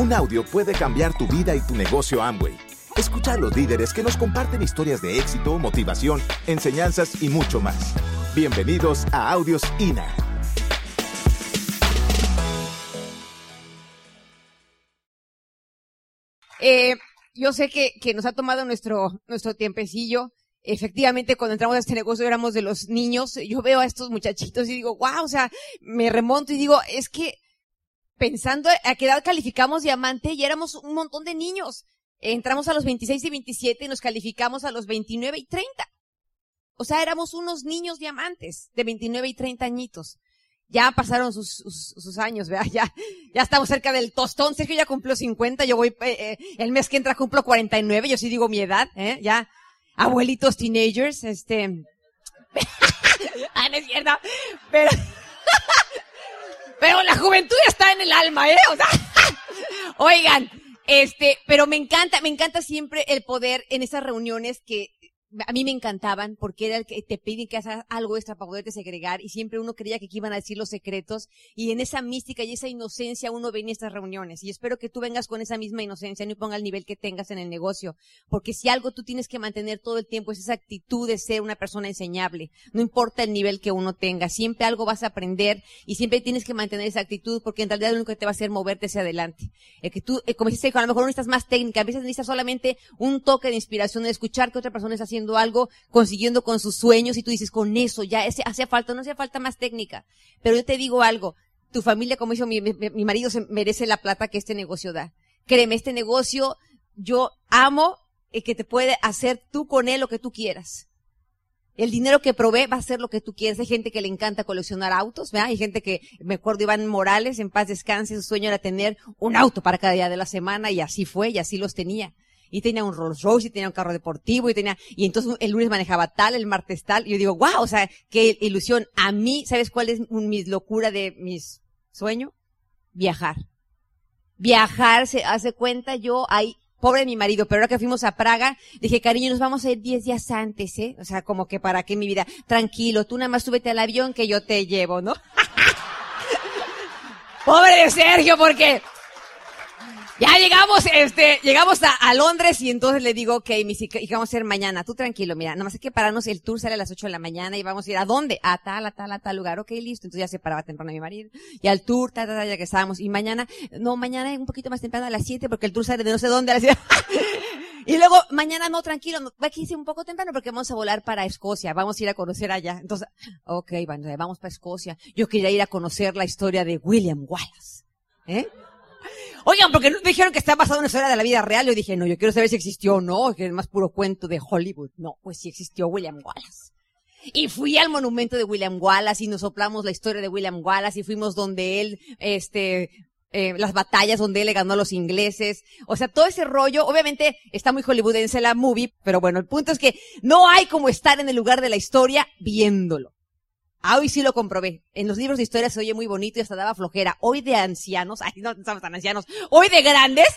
Un audio puede cambiar tu vida y tu negocio Amway. Escucha a los líderes que nos comparten historias de éxito, motivación, enseñanzas y mucho más. Bienvenidos a Audios INA. Eh, yo sé que, nos ha tomado nuestro, nuestro tiempecillo. Efectivamente, cuando entramos a este negocio éramos de los niños. Yo veo a estos muchachitos y digo, wow, o sea, me remonto y digo, es que pensando a qué edad calificamos diamante y éramos un montón de niños. Entramos a los 26 y 27 y nos calificamos a los 29 y 30. O sea, éramos unos niños diamantes de 29 y 30 añitos. Ya pasaron sus, sus, sus años, ¿verdad? Ya, ya estamos cerca del tostón. Sergio ya cumplió 50, yo voy, eh, eh, el mes que entra cumplo 49, yo sí digo mi edad, ¿eh? Ya, abuelitos teenagers, este, ah, no es pero, pero la juventud está en el alma, ¿eh? O sea, oigan, este, pero me encanta, me encanta siempre el poder en esas reuniones que a mí me encantaban porque era el que te piden que hagas algo extra para poderte segregar y siempre uno creía que iban a decir los secretos y en esa mística y esa inocencia uno venía a estas reuniones y espero que tú vengas con esa misma inocencia, no ponga el nivel que tengas en el negocio, porque si algo tú tienes que mantener todo el tiempo es esa actitud de ser una persona enseñable, no importa el nivel que uno tenga, siempre algo vas a aprender y siempre tienes que mantener esa actitud porque en realidad lo único que te va a hacer moverte hacia adelante. El que tú, eh, como dices, a lo mejor no estás más técnica, a veces necesitas solamente un toque de inspiración, de escuchar que otra persona está haciendo algo, consiguiendo con sus sueños y tú dices, con eso ya hacía falta, no hacía falta más técnica. Pero yo te digo algo, tu familia, como dijo mi, mi, mi marido, se merece la plata que este negocio da. Créeme, este negocio, yo amo el que te puede hacer tú con él lo que tú quieras. El dinero que provee va a ser lo que tú quieras. Hay gente que le encanta coleccionar autos, ¿verdad? Hay gente que, me acuerdo, Iván Morales, en paz descanse, su sueño era tener un auto para cada día de la semana y así fue y así los tenía y tenía un Rolls Royce y tenía un carro deportivo y tenía, y entonces el lunes manejaba tal, el martes tal, y yo digo, wow, o sea, qué ilusión. A mí, ¿sabes cuál es mi locura de mis sueños? Viajar. Viajar, se hace cuenta yo, hay, pobre mi marido, pero ahora que fuimos a Praga, dije, cariño, nos vamos a ir 10 días antes, ¿eh? O sea, como que para qué mi vida, tranquilo, tú nada más súbete al avión que yo te llevo, ¿no? pobre de Sergio, porque ya llegamos, este, llegamos a, a, Londres y entonces le digo, ok, mis hijas, vamos a ir mañana. Tú tranquilo, mira, nada más hay que pararnos, el tour sale a las 8 de la mañana y vamos a ir a dónde? A tal, a tal, a tal lugar. Ok, listo. Entonces ya se paraba temprano mi marido. Y al tour, tal, tal, ya que estábamos. Y mañana, no, mañana un poquito más temprano a las 7 porque el tour sale de no sé dónde a las 7. Y luego, mañana no, tranquilo, aquí sí un poco temprano porque vamos a volar para Escocia, vamos a ir a conocer allá. Entonces, ok, vamos para Escocia. Yo quería ir a conocer la historia de William Wallace. ¿Eh? Oigan, porque no me dijeron que está basado en una historia de la vida real. Yo dije, no, yo quiero saber si existió o no, que es más puro cuento de Hollywood. No, pues sí existió William Wallace. Y fui al monumento de William Wallace y nos soplamos la historia de William Wallace y fuimos donde él, este, eh, las batallas donde él le ganó a los ingleses. O sea, todo ese rollo, obviamente está muy hollywoodense la movie, pero bueno, el punto es que no hay como estar en el lugar de la historia viéndolo. Ah, hoy sí lo comprobé. En los libros de historia se oye muy bonito y hasta daba flojera. Hoy de ancianos, ay, no estamos tan ancianos, hoy de grandes,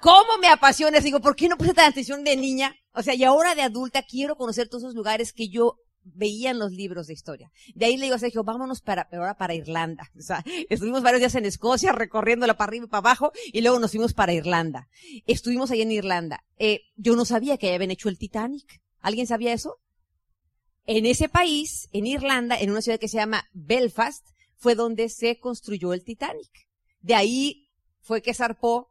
¿cómo me apasiona? Digo, ¿por qué no puse tan atención de niña? O sea, y ahora de adulta quiero conocer todos esos lugares que yo veía en los libros de historia. De ahí le digo a Sergio, vámonos para, ahora para Irlanda. O sea, estuvimos varios días en Escocia recorriéndola para arriba y para abajo y luego nos fuimos para Irlanda. Estuvimos ahí en Irlanda. Eh, yo no sabía que habían hecho el Titanic. ¿Alguien sabía eso? En ese país, en Irlanda, en una ciudad que se llama Belfast, fue donde se construyó el Titanic. De ahí fue que zarpó,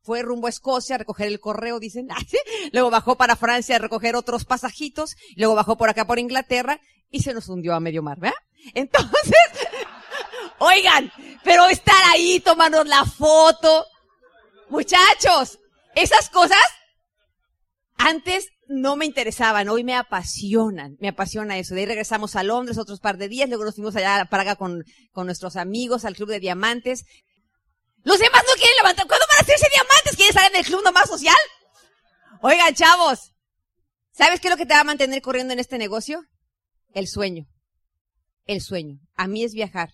fue rumbo a Escocia a recoger el correo, dicen, luego bajó para Francia a recoger otros pasajitos, luego bajó por acá por Inglaterra y se nos hundió a medio mar, ¿verdad? Entonces, oigan, pero estar ahí, tomarnos la foto, muchachos, esas cosas antes no me interesaban, hoy me apasionan, me apasiona eso. De ahí regresamos a Londres otros par de días, luego nos fuimos allá a Praga con, con nuestros amigos al Club de Diamantes. Los demás no quieren levantar, ¿cuándo van a hacerse diamantes? ¿Quieren estar en el club nomás social? Oigan, chavos, ¿sabes qué es lo que te va a mantener corriendo en este negocio? El sueño. El sueño. A mí es viajar.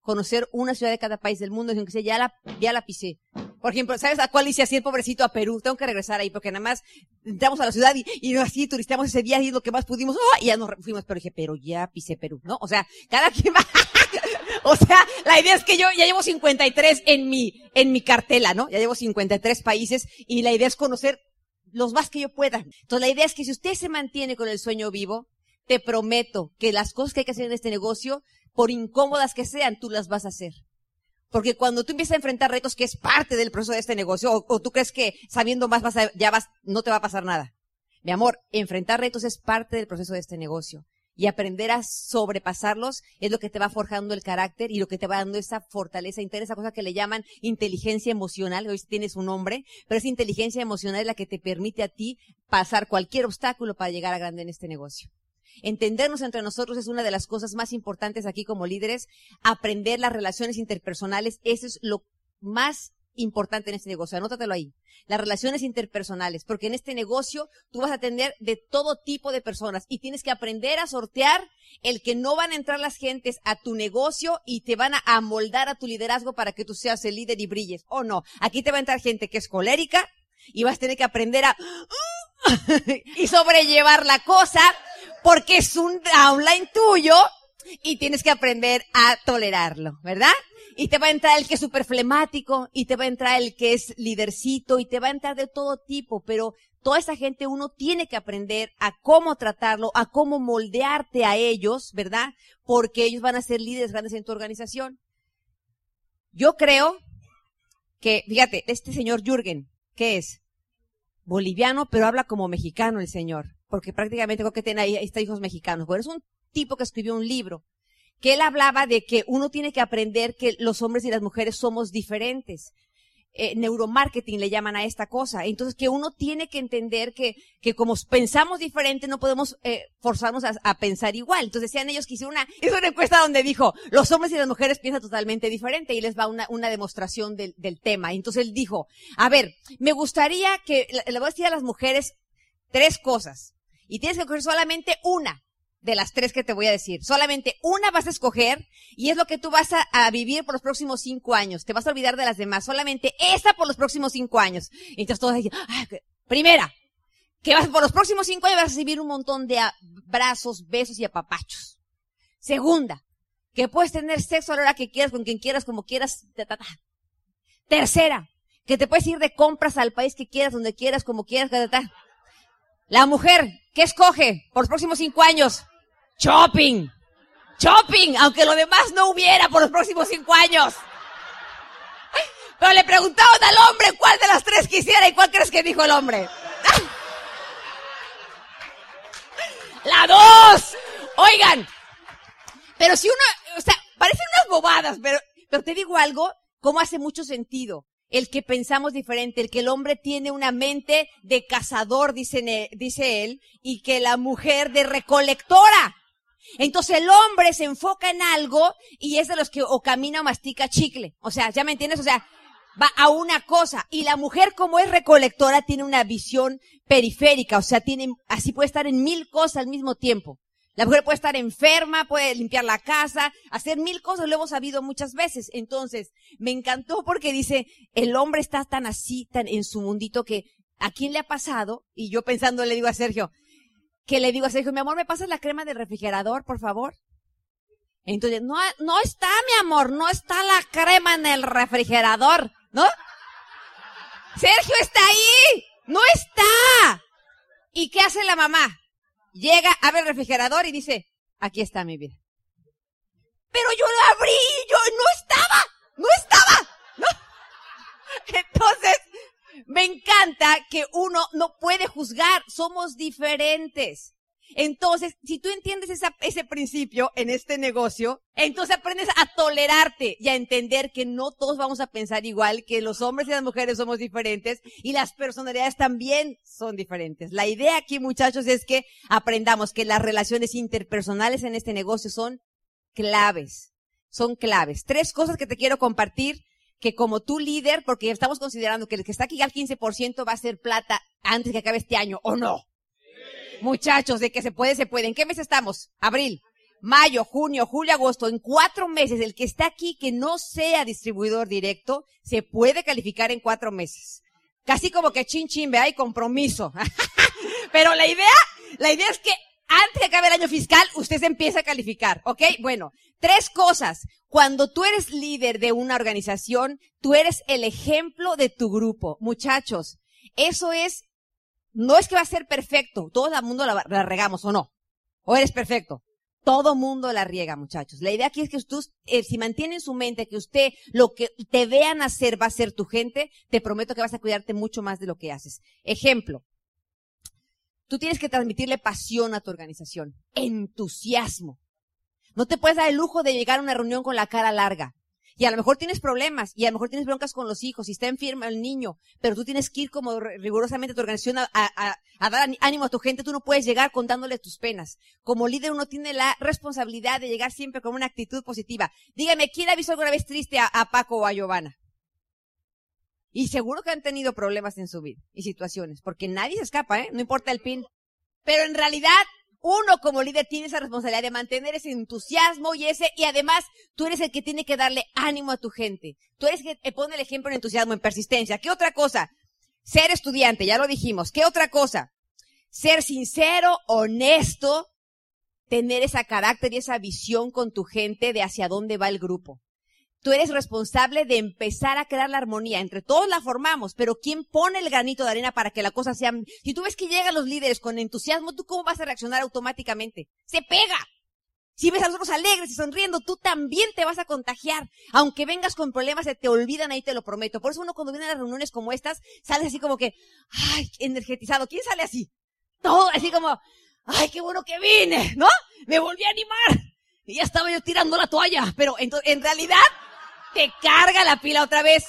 Conocer una ciudad de cada país del mundo, aunque sea ya la, ya la pisé. Por ejemplo, ¿sabes a cuál hice así el pobrecito a Perú? Tengo que regresar ahí porque nada más entramos a la ciudad y, y así turisteamos ese día y lo que más pudimos, ¡oh! y ya nos fuimos, pero dije, pero ya pisé Perú, ¿no? O sea, cada quien va, o sea, la idea es que yo ya llevo 53 en mi, en mi cartela, ¿no? Ya llevo 53 países y la idea es conocer los más que yo pueda. Entonces la idea es que si usted se mantiene con el sueño vivo, te prometo que las cosas que hay que hacer en este negocio, por incómodas que sean, tú las vas a hacer. Porque cuando tú empiezas a enfrentar retos que es parte del proceso de este negocio, o, tú crees que sabiendo más vas ya vas, no te va a pasar nada. Mi amor, enfrentar retos es parte del proceso de este negocio. Y aprender a sobrepasarlos es lo que te va forjando el carácter y lo que te va dando esa fortaleza interna, esa cosa que le llaman inteligencia emocional. Hoy tienes un nombre, pero esa inteligencia emocional es la que te permite a ti pasar cualquier obstáculo para llegar a grande en este negocio. Entendernos entre nosotros es una de las cosas más importantes aquí como líderes. Aprender las relaciones interpersonales, eso es lo más importante en este negocio. Anótatelo ahí. Las relaciones interpersonales, porque en este negocio tú vas a atender de todo tipo de personas y tienes que aprender a sortear el que no van a entrar las gentes a tu negocio y te van a amoldar a tu liderazgo para que tú seas el líder y brilles. O no, aquí te va a entrar gente que es colérica y vas a tener que aprender a y sobrellevar la cosa porque es un downline tuyo y tienes que aprender a tolerarlo, ¿verdad? Y te va a entrar el que es súper flemático, y te va a entrar el que es lidercito, y te va a entrar de todo tipo, pero toda esa gente uno tiene que aprender a cómo tratarlo, a cómo moldearte a ellos, ¿verdad? Porque ellos van a ser líderes grandes en tu organización. Yo creo que, fíjate, este señor Jürgen, ¿qué es? Boliviano, pero habla como mexicano el señor porque prácticamente creo que tiene ahí, está hijos mexicanos. Bueno, es un tipo que escribió un libro, que él hablaba de que uno tiene que aprender que los hombres y las mujeres somos diferentes. Eh, neuromarketing le llaman a esta cosa. Entonces, que uno tiene que entender que, que como pensamos diferente, no podemos eh, forzarnos a, pensar igual. Entonces, decían ellos que hicieron una, hizo una encuesta donde dijo, los hombres y las mujeres piensan totalmente diferente y les va una, una demostración del, del tema. Entonces, él dijo, a ver, me gustaría que, le voy a decir a las mujeres tres cosas. Y tienes que escoger solamente una de las tres que te voy a decir. Solamente una vas a escoger y es lo que tú vas a, vivir por los próximos cinco años. Te vas a olvidar de las demás. Solamente esa por los próximos cinco años. Y entonces todos dicen, primera, que vas por los próximos cinco años vas a recibir un montón de abrazos, besos y apapachos. Segunda, que puedes tener sexo a la hora que quieras, con quien quieras, como quieras. Tercera, que te puedes ir de compras al país que quieras, donde quieras, como quieras. La mujer, ¿qué escoge por los próximos cinco años? Shopping. Shopping, aunque lo demás no hubiera por los próximos cinco años. Pero le preguntaban al hombre cuál de las tres quisiera y cuál crees que dijo el hombre. La dos. Oigan, pero si uno, o sea, parecen unas bobadas, pero, pero te digo algo, cómo hace mucho sentido el que pensamos diferente, el que el hombre tiene una mente de cazador, dice, dice él, y que la mujer de recolectora. Entonces el hombre se enfoca en algo y es de los que o camina o mastica chicle. O sea, ¿ya me entiendes? O sea, va a una cosa. Y la mujer como es recolectora tiene una visión periférica. O sea, tiene, así puede estar en mil cosas al mismo tiempo. La mujer puede estar enferma, puede limpiar la casa, hacer mil cosas, lo hemos sabido muchas veces. Entonces, me encantó porque dice, el hombre está tan así, tan en su mundito que, ¿a quién le ha pasado? Y yo pensando le digo a Sergio, que le digo a Sergio, mi amor, ¿me pasas la crema del refrigerador, por favor? Entonces, no, no está, mi amor, no está la crema en el refrigerador, ¿no? Sergio está ahí, no está. ¿Y qué hace la mamá? Llega, abre el refrigerador y dice, aquí está mi vida. Pero yo lo abrí, yo no estaba, no estaba, ¿no? Entonces, me encanta que uno no puede juzgar, somos diferentes. Entonces, si tú entiendes ese principio en este negocio, entonces aprendes a tolerarte y a entender que no todos vamos a pensar igual, que los hombres y las mujeres somos diferentes y las personalidades también son diferentes. La idea aquí, muchachos, es que aprendamos que las relaciones interpersonales en este negocio son claves. Son claves. Tres cosas que te quiero compartir que como tu líder, porque estamos considerando que el que está aquí al 15% va a ser plata antes que acabe este año, ¿o no? Muchachos, de que se puede, se puede. ¿En qué mes estamos? Abril, mayo, junio, julio, agosto. En cuatro meses, el que está aquí que no sea distribuidor directo, se puede calificar en cuatro meses. Casi como que chin chin, vea, hay compromiso. Pero la idea, la idea es que antes que acabe el año fiscal, usted se empieza a calificar, ¿ok? Bueno, Tres cosas. Cuando tú eres líder de una organización, tú eres el ejemplo de tu grupo. Muchachos, eso es, no es que va a ser perfecto. Todo el mundo la, regamos o no. O eres perfecto. Todo mundo la riega, muchachos. La idea aquí es que tú, eh, si mantiene en su mente que usted lo que te vean hacer va a ser tu gente, te prometo que vas a cuidarte mucho más de lo que haces. Ejemplo. Tú tienes que transmitirle pasión a tu organización, entusiasmo. No te puedes dar el lujo de llegar a una reunión con la cara larga. Y a lo mejor tienes problemas, y a lo mejor tienes broncas con los hijos, y está enfermo el niño, pero tú tienes que ir como rigurosamente a tu organización a, dar ánimo a tu gente, tú no puedes llegar contándole tus penas. Como líder uno tiene la responsabilidad de llegar siempre con una actitud positiva. Dígame, ¿quién ha visto alguna vez triste a, a Paco o a Giovanna? Y seguro que han tenido problemas en su vida y situaciones, porque nadie se escapa, ¿eh? No importa el pin. Pero en realidad, uno como líder tiene esa responsabilidad de mantener ese entusiasmo y ese, y además tú eres el que tiene que darle ánimo a tu gente. Tú eres el que pone el ejemplo en entusiasmo, en persistencia. ¿Qué otra cosa? Ser estudiante, ya lo dijimos. ¿Qué otra cosa? Ser sincero, honesto, tener esa carácter y esa visión con tu gente de hacia dónde va el grupo. Tú eres responsable de empezar a crear la armonía. Entre todos la formamos, pero ¿quién pone el granito de arena para que la cosa sea... Si tú ves que llegan los líderes con entusiasmo, ¿tú cómo vas a reaccionar automáticamente? Se pega. Si ves a los otros alegres y sonriendo, tú también te vas a contagiar. Aunque vengas con problemas, se te olvidan ahí, te lo prometo. Por eso uno cuando viene a las reuniones como estas, sale así como que, ay, energetizado. ¿Quién sale así? Todo así como, ay, qué bueno que vine, ¿no? Me volví a animar. Y ya estaba yo tirando la toalla. Pero en realidad, te carga la pila otra vez.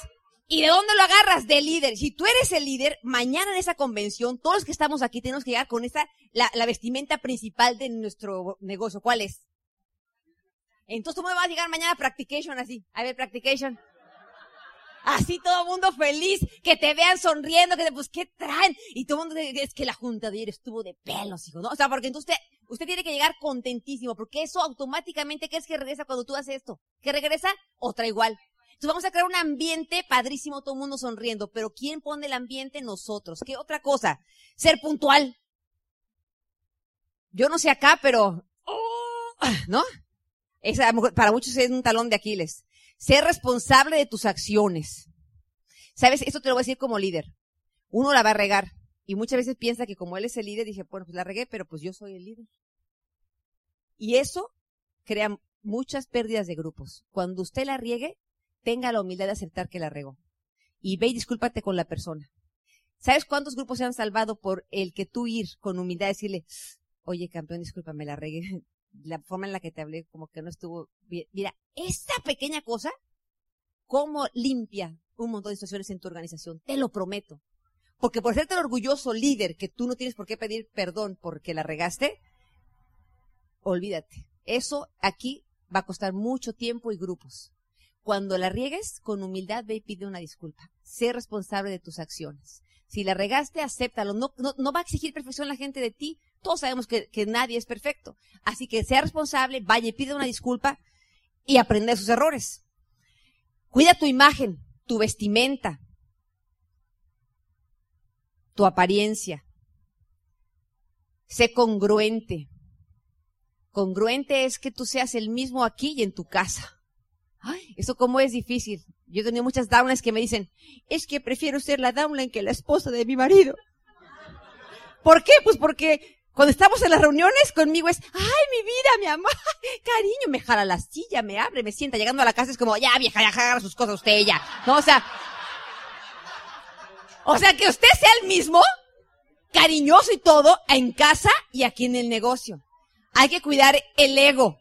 ¿Y de dónde lo agarras? De líder. Si tú eres el líder, mañana en esa convención, todos los que estamos aquí tenemos que llegar con esta, la, la vestimenta principal de nuestro negocio. ¿Cuál es? Entonces tú me vas a llegar mañana a practication así. A ver, practication. Así todo el mundo feliz, que te vean sonriendo, que te, pues, ¿qué traen? Y todo el mundo es que la junta de ayer estuvo de pelos, hijo, ¿no? O sea, porque entonces usted, tiene que llegar contentísimo, porque eso automáticamente, ¿qué es que regresa cuando tú haces esto? ¿Qué regresa? Otra igual. Entonces vamos a crear un ambiente padrísimo, todo el mundo sonriendo, pero ¿quién pone el ambiente? Nosotros. ¿Qué otra cosa? Ser puntual. Yo no sé acá, pero, oh, ¿no? Esa, para muchos es un talón de Aquiles. Ser responsable de tus acciones. ¿Sabes? Esto te lo voy a decir como líder. Uno la va a regar. Y muchas veces piensa que como él es el líder, dije, bueno, pues la regué, pero pues yo soy el líder. Y eso crea muchas pérdidas de grupos. Cuando usted la riegue, tenga la humildad de aceptar que la regó. Y ve y discúlpate con la persona. ¿Sabes cuántos grupos se han salvado por el que tú ir con humildad y decirle, oye campeón, discúlpame, la regué, la forma en la que te hablé como que no estuvo bien. Mira, esta pequeña cosa, cómo limpia un montón de situaciones en tu organización, te lo prometo. Porque por serte el orgulloso líder que tú no tienes por qué pedir perdón porque la regaste, olvídate. Eso aquí va a costar mucho tiempo y grupos. Cuando la riegues, con humildad ve y pide una disculpa. Sé responsable de tus acciones. Si la regaste, acéptalo. No, no, no va a exigir perfección la gente de ti, todos sabemos que, nadie es perfecto. Así que sea responsable, vaya y pide una disculpa y aprende sus errores. Cuida tu imagen, tu vestimenta, tu apariencia. Sé congruente. Congruente es que tú seas el mismo aquí y en tu casa. Ay, eso como es difícil. Yo he tenido muchas downlines que me dicen, es que prefiero ser la downline que la esposa de mi marido. ¿Por qué? Pues porque cuando estamos en las reuniones conmigo es, ay, mi vida, mi amor, cariño, me jala la silla, me abre, me sienta. Llegando a la casa es como, ya vieja, ya agarra sus cosas usted ya. No, o sea, o sea que usted sea el mismo, cariñoso y todo, en casa y aquí en el negocio. Hay que cuidar el ego.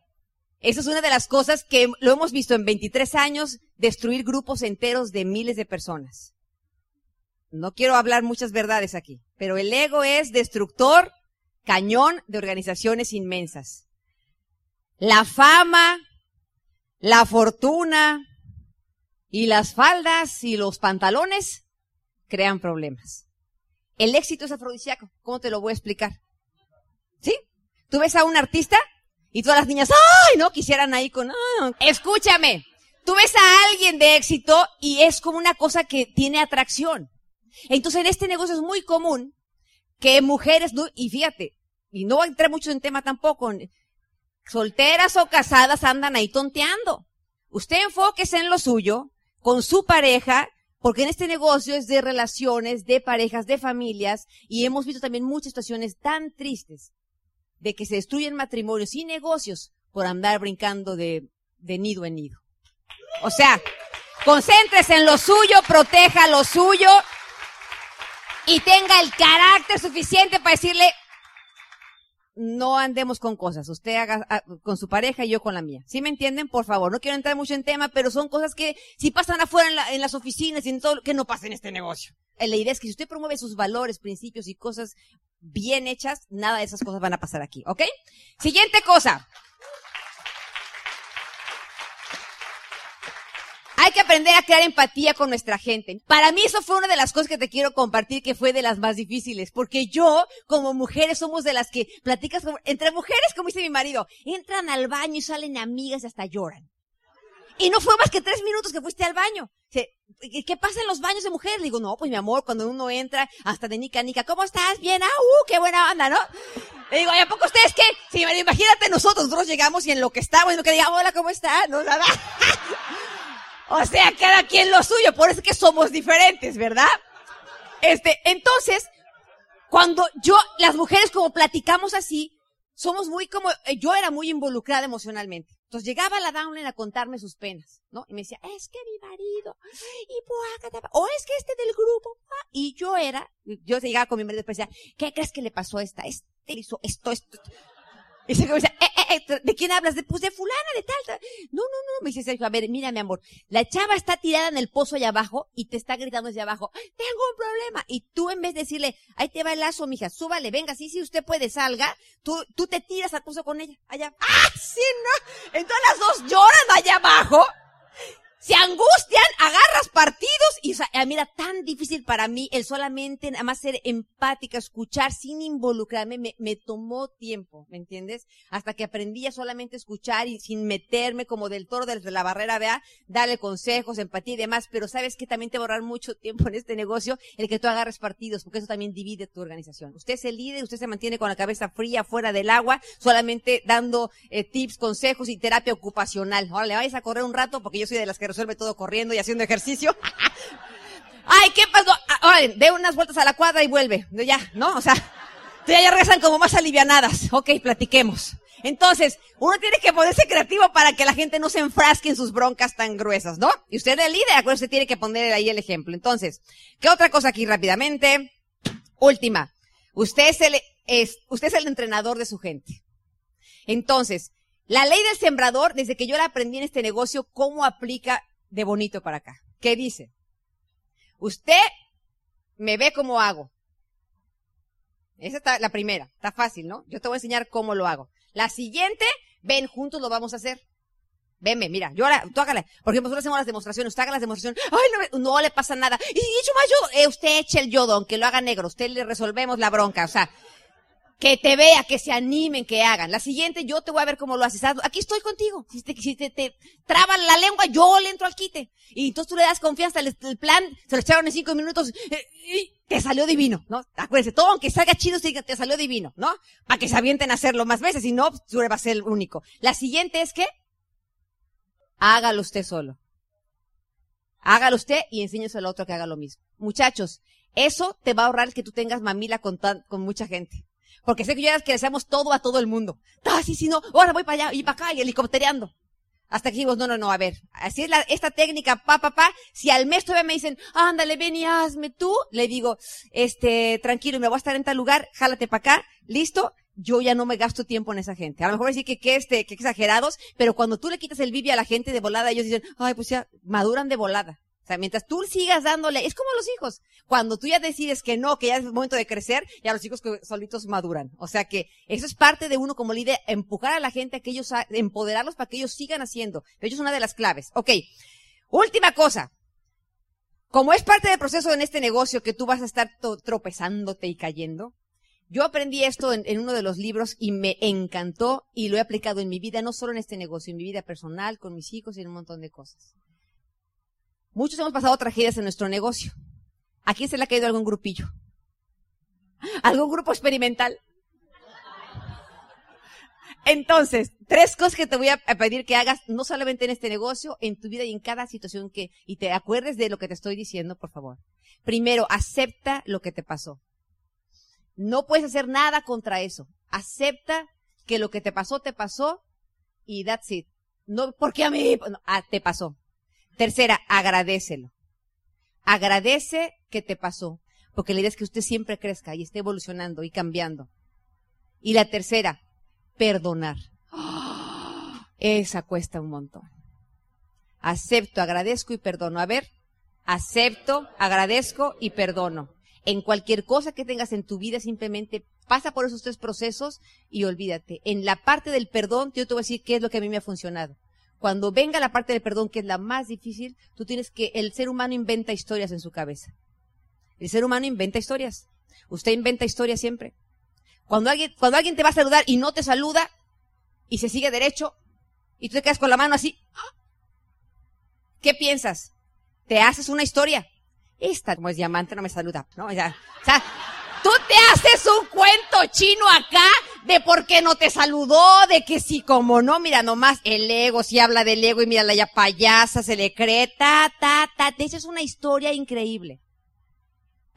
Esa es una de las cosas que lo hemos visto en 23 años, destruir grupos enteros de miles de personas. No quiero hablar muchas verdades aquí, pero el ego es destructor cañón de organizaciones inmensas. La fama, la fortuna y las faldas y los pantalones crean problemas. El éxito es afrodisíaco. ¿Cómo te lo voy a explicar? Tú ves a un artista y todas las niñas, ¡ay! No quisieran ahí con, ah". Escúchame. Tú ves a alguien de éxito y es como una cosa que tiene atracción. Entonces en este negocio es muy común que mujeres, y fíjate, y no entrar mucho en tema tampoco, solteras o casadas andan ahí tonteando. Usted enfóquese en lo suyo, con su pareja, porque en este negocio es de relaciones, de parejas, de familias, y hemos visto también muchas situaciones tan tristes de que se destruyen matrimonios y negocios por andar brincando de, de nido en nido. O sea, concéntrese en lo suyo, proteja lo suyo y tenga el carácter suficiente para decirle, no andemos con cosas. Usted haga ah, con su pareja y yo con la mía. ¿Sí me entienden? Por favor, no quiero entrar mucho en tema, pero son cosas que si pasan afuera en, las oficinas y en todo, que no pasa en este negocio. Eh, la idea es que si usted promueve sus valores, principios y cosas bien hechas, nada de esas cosas van a pasar aquí, ¿ok? Siguiente cosa. Hay que aprender a crear empatía con nuestra gente. Para mí eso fue una de las cosas que te quiero compartir que fue de las más difíciles, porque yo, como mujeres, somos de las que platicas entre mujeres, como dice mi marido, entran al baño y salen amigas y hasta lloran. Y no fue más que tres minutos que fuiste al baño. ¿Qué pasa en los baños de mujeres? Le digo, no, pues mi amor, cuando uno entra, hasta de nica nica, ¿cómo estás? Bien, ah, uh, qué buena onda, ¿no? Le digo, ¿y a poco ustedes qué? Sí, imagínate nosotros, nosotros llegamos y en lo que estamos, y lo que digamos, hola, ¿cómo estás? No, nada. O sea, cada quien lo suyo, por eso es que somos diferentes, ¿verdad? Este, entonces, cuando yo, las mujeres como platicamos así, somos muy como, eh, yo era muy involucrada emocionalmente. Entonces llegaba la downline a contarme sus penas, ¿no? Y me decía, es que mi marido, y o es que este del grupo, y yo era, yo llegaba con mi marido y decía, ¿qué crees que le pasó a esta? Este hizo esto, esto. Y se dice, eh, eh, eh, ¿de quién hablas? De, pues de fulana, de tal, No, no, no, me dice Sergio, a ver, mira mi amor, la chava está tirada en el pozo allá abajo y te está gritando desde abajo, tengo un problema. Y tú en vez de decirle, ahí te va el lazo, mija, súbale, venga, sí, sí, usted puede, salga, tú, tú te tiras al pozo con ella, allá. ¡Ah, sí, no! Entonces las dos lloran allá abajo se angustian, agarras partidos y, o sea, mira, tan difícil para mí el solamente nada más ser empática, escuchar sin involucrarme, me, me tomó tiempo, ¿me entiendes? Hasta que aprendí a solamente escuchar y sin meterme como del toro desde la barrera, vea, darle consejos, empatía y demás, pero sabes que también te va a ahorrar mucho tiempo en este negocio el que tú agarres partidos, porque eso también divide tu organización. Usted es el líder, usted se mantiene con la cabeza fría fuera del agua, solamente dando eh, tips, consejos y terapia ocupacional. Ahora le vayas a correr un rato porque yo soy de las que resuelve todo corriendo y haciendo ejercicio. Ay, ¿qué pasó? Ay, ah, de unas vueltas a la cuadra y vuelve. Ya, ¿no? O sea, ya, regresan como más alivianadas. Ok, platiquemos. Entonces, uno tiene que ponerse creativo para que la gente no se enfrasque en sus broncas tan gruesas, ¿no? Y usted es el líder, acuérdese, tiene que poner ahí el ejemplo. Entonces, ¿qué otra cosa aquí rápidamente? Última. Usted es el, usted es el entrenador de su gente. Entonces, la ley del sembrador, desde que yo la aprendí en este negocio, ¿cómo aplica de bonito para acá. ¿Qué dice? Usted me ve cómo hago. Esa está la primera. Está fácil, ¿no? Yo te voy a enseñar cómo lo hago. La siguiente, ven, juntos lo vamos a hacer. Venme, mira, yo ahora, tú hágale. Por ejemplo, nosotros hacemos las demostraciones, usted haga las demostraciones. Ay, no, no le pasa nada. Y hecho más yodo. Eh, usted eche el yodo, aunque lo haga negro. Usted le resolvemos la bronca. O sea, que te vea, que se animen, que hagan. La siguiente, yo te voy a ver cómo lo haces. Aquí estoy contigo. Si te, si te, te traban la lengua, yo le entro al quite. Y entonces tú le das confianza, el, plan se lo echaron en cinco minutos, eh, y te salió divino, ¿no? Acuérdense, todo aunque salga chido, te salió divino, ¿no? Para que se avienten a hacerlo más veces, si no, tú va a ser el único. La siguiente es que, hágalo usted solo. Hágalo usted y enséñese al otro que haga lo mismo. Muchachos, eso te va a ahorrar que tú tengas mamila con, con mucha gente. Porque sé que ya que deseamos todo a todo el mundo. Ah, sí, sí, no, ahora voy para allá y para acá y helicóptereando. Hasta que dijimos, no, no, no, a ver, así es la, esta técnica, pa, pa, pa. Si al mes todavía me dicen, ándale, ven y hazme tú, le digo, este, tranquilo, me voy a estar en tal lugar, jálate para acá, listo, yo ya no me gasto tiempo en esa gente. A lo mejor decir que, que este, que exagerados, pero cuando tú le quitas el bibi a la gente de volada, ellos dicen, ay, pues ya, maduran de volada. O sea, mientras tú sigas dándole, es como los hijos. Cuando tú ya decides que no, que ya es momento de crecer, ya los hijos solitos maduran. O sea que eso es parte de uno como líder, empujar a la gente a que ellos, empoderarlos para que ellos sigan haciendo. De hecho, es una de las claves. Ok. Última cosa. Como es parte del proceso en este negocio que tú vas a estar tropezándote y cayendo, yo aprendí esto en, en, uno de los libros y me encantó y lo he aplicado en mi vida, no solo en este negocio, en mi vida personal, con mis hijos y en un montón de cosas. Muchos hemos pasado tragedias en nuestro negocio. ¿A quién se le ha caído algún grupillo? ¿Algún grupo experimental? Entonces, tres cosas que te voy a pedir que hagas, no solamente en este negocio, en tu vida y en cada situación que, y te acuerdes de lo que te estoy diciendo, por favor. Primero, acepta lo que te pasó. No puedes hacer nada contra eso. Acepta que lo que te pasó, te pasó y that's it. No, porque a mí, ah, te pasó. Tercera, agradecelo. Agradece que te pasó. Porque la idea es que usted siempre crezca y esté evolucionando y cambiando. Y la tercera, perdonar. Esa cuesta un montón. Acepto, agradezco y perdono. A ver, acepto, agradezco y perdono. En cualquier cosa que tengas en tu vida, simplemente pasa por esos tres procesos y olvídate. En la parte del perdón, yo te voy a decir qué es lo que a mí me ha funcionado. Cuando venga la parte del perdón, que es la más difícil, tú tienes que, el ser humano inventa historias en su cabeza. El ser humano inventa historias. Usted inventa historias siempre. Cuando alguien, cuando alguien te va a saludar y no te saluda y se sigue derecho y tú te quedas con la mano así, ¿qué piensas? Te haces una historia. Esta, como es diamante, no me saluda, ¿no? O sea, tú te haces un cuento chino acá de por qué no te saludó, de que sí, como no, mira nomás, el ego, si habla del ego y mira la ya payasa, se le cree, ta, ta, ta, te echas una historia increíble.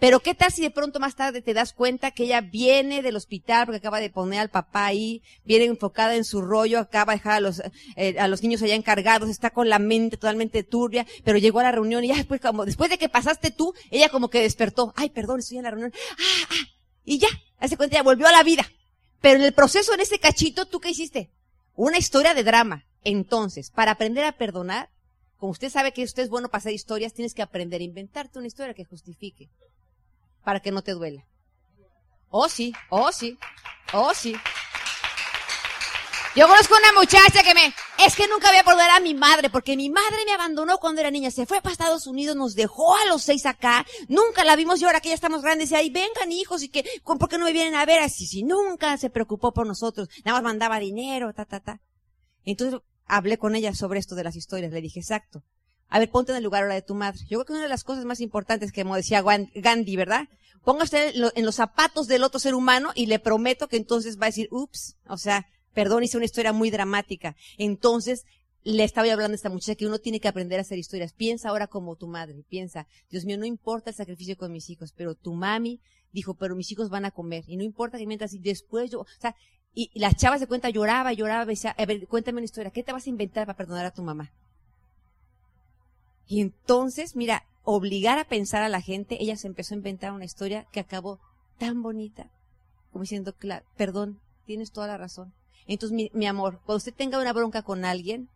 Pero qué tal si de pronto más tarde te das cuenta que ella viene del hospital porque acaba de poner al papá ahí, viene enfocada en su rollo, acaba de dejar a los, eh, a los niños allá encargados, está con la mente totalmente turbia, pero llegó a la reunión y ya después como, después de que pasaste tú, ella como que despertó, ay perdón, estoy en la reunión, ah, ah, y ya, hace cuenta, ya volvió a la vida. Pero en el proceso, en ese cachito, ¿tú qué hiciste? Una historia de drama. Entonces, para aprender a perdonar, como usted sabe que usted es bueno para hacer historias, tienes que aprender a inventarte una historia que justifique para que no te duela. Oh, sí, oh, sí, oh, sí. Yo conozco una muchacha que me, es que nunca voy a perder a mi madre, porque mi madre me abandonó cuando era niña, se fue para Estados Unidos, nos dejó a los seis acá, nunca la vimos y ahora que ya estamos grandes, y ahí vengan hijos y que, ¿por qué no me vienen a ver? Así, si nunca se preocupó por nosotros, nada más mandaba dinero, ta, ta, ta. Entonces hablé con ella sobre esto de las historias, le dije, exacto. A ver, ponte en el lugar ahora de tu madre. Yo creo que una de las cosas más importantes que como decía Gandhi, ¿verdad? Póngase en los zapatos del otro ser humano y le prometo que entonces va a decir, ups, o sea, perdón, hice una historia muy dramática. Entonces, le estaba hablando a esta muchacha que uno tiene que aprender a hacer historias. Piensa ahora como tu madre, piensa, Dios mío, no importa el sacrificio con mis hijos, pero tu mami dijo, pero mis hijos van a comer. Y no importa que mientras y después yo, o sea, y, la chava se cuenta, lloraba, lloraba, decía, a ver, cuéntame una historia, ¿qué te vas a inventar para perdonar a tu mamá? Y entonces, mira, obligar a pensar a la gente, ella se empezó a inventar una historia que acabó tan bonita, como diciendo, perdón, tienes toda la razón. Entonces, mi, mi, amor, cuando usted tenga una bronca con alguien,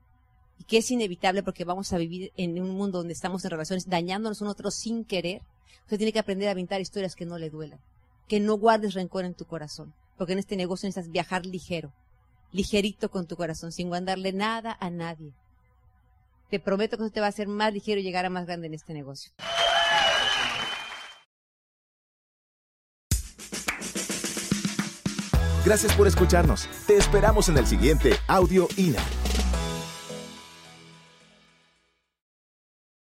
y que es inevitable porque vamos a vivir en un mundo donde estamos en relaciones dañándonos uno a otro sin querer, usted tiene que aprender a inventar historias que no le duelan, que no guardes rencor en tu corazón, porque en este negocio necesitas viajar ligero, ligerito con tu corazón, sin guardarle nada a nadie. Te prometo que eso te va a hacer más ligero y llegar a más grande en este negocio. Gracias por escucharnos. Te esperamos en el siguiente Audio INA.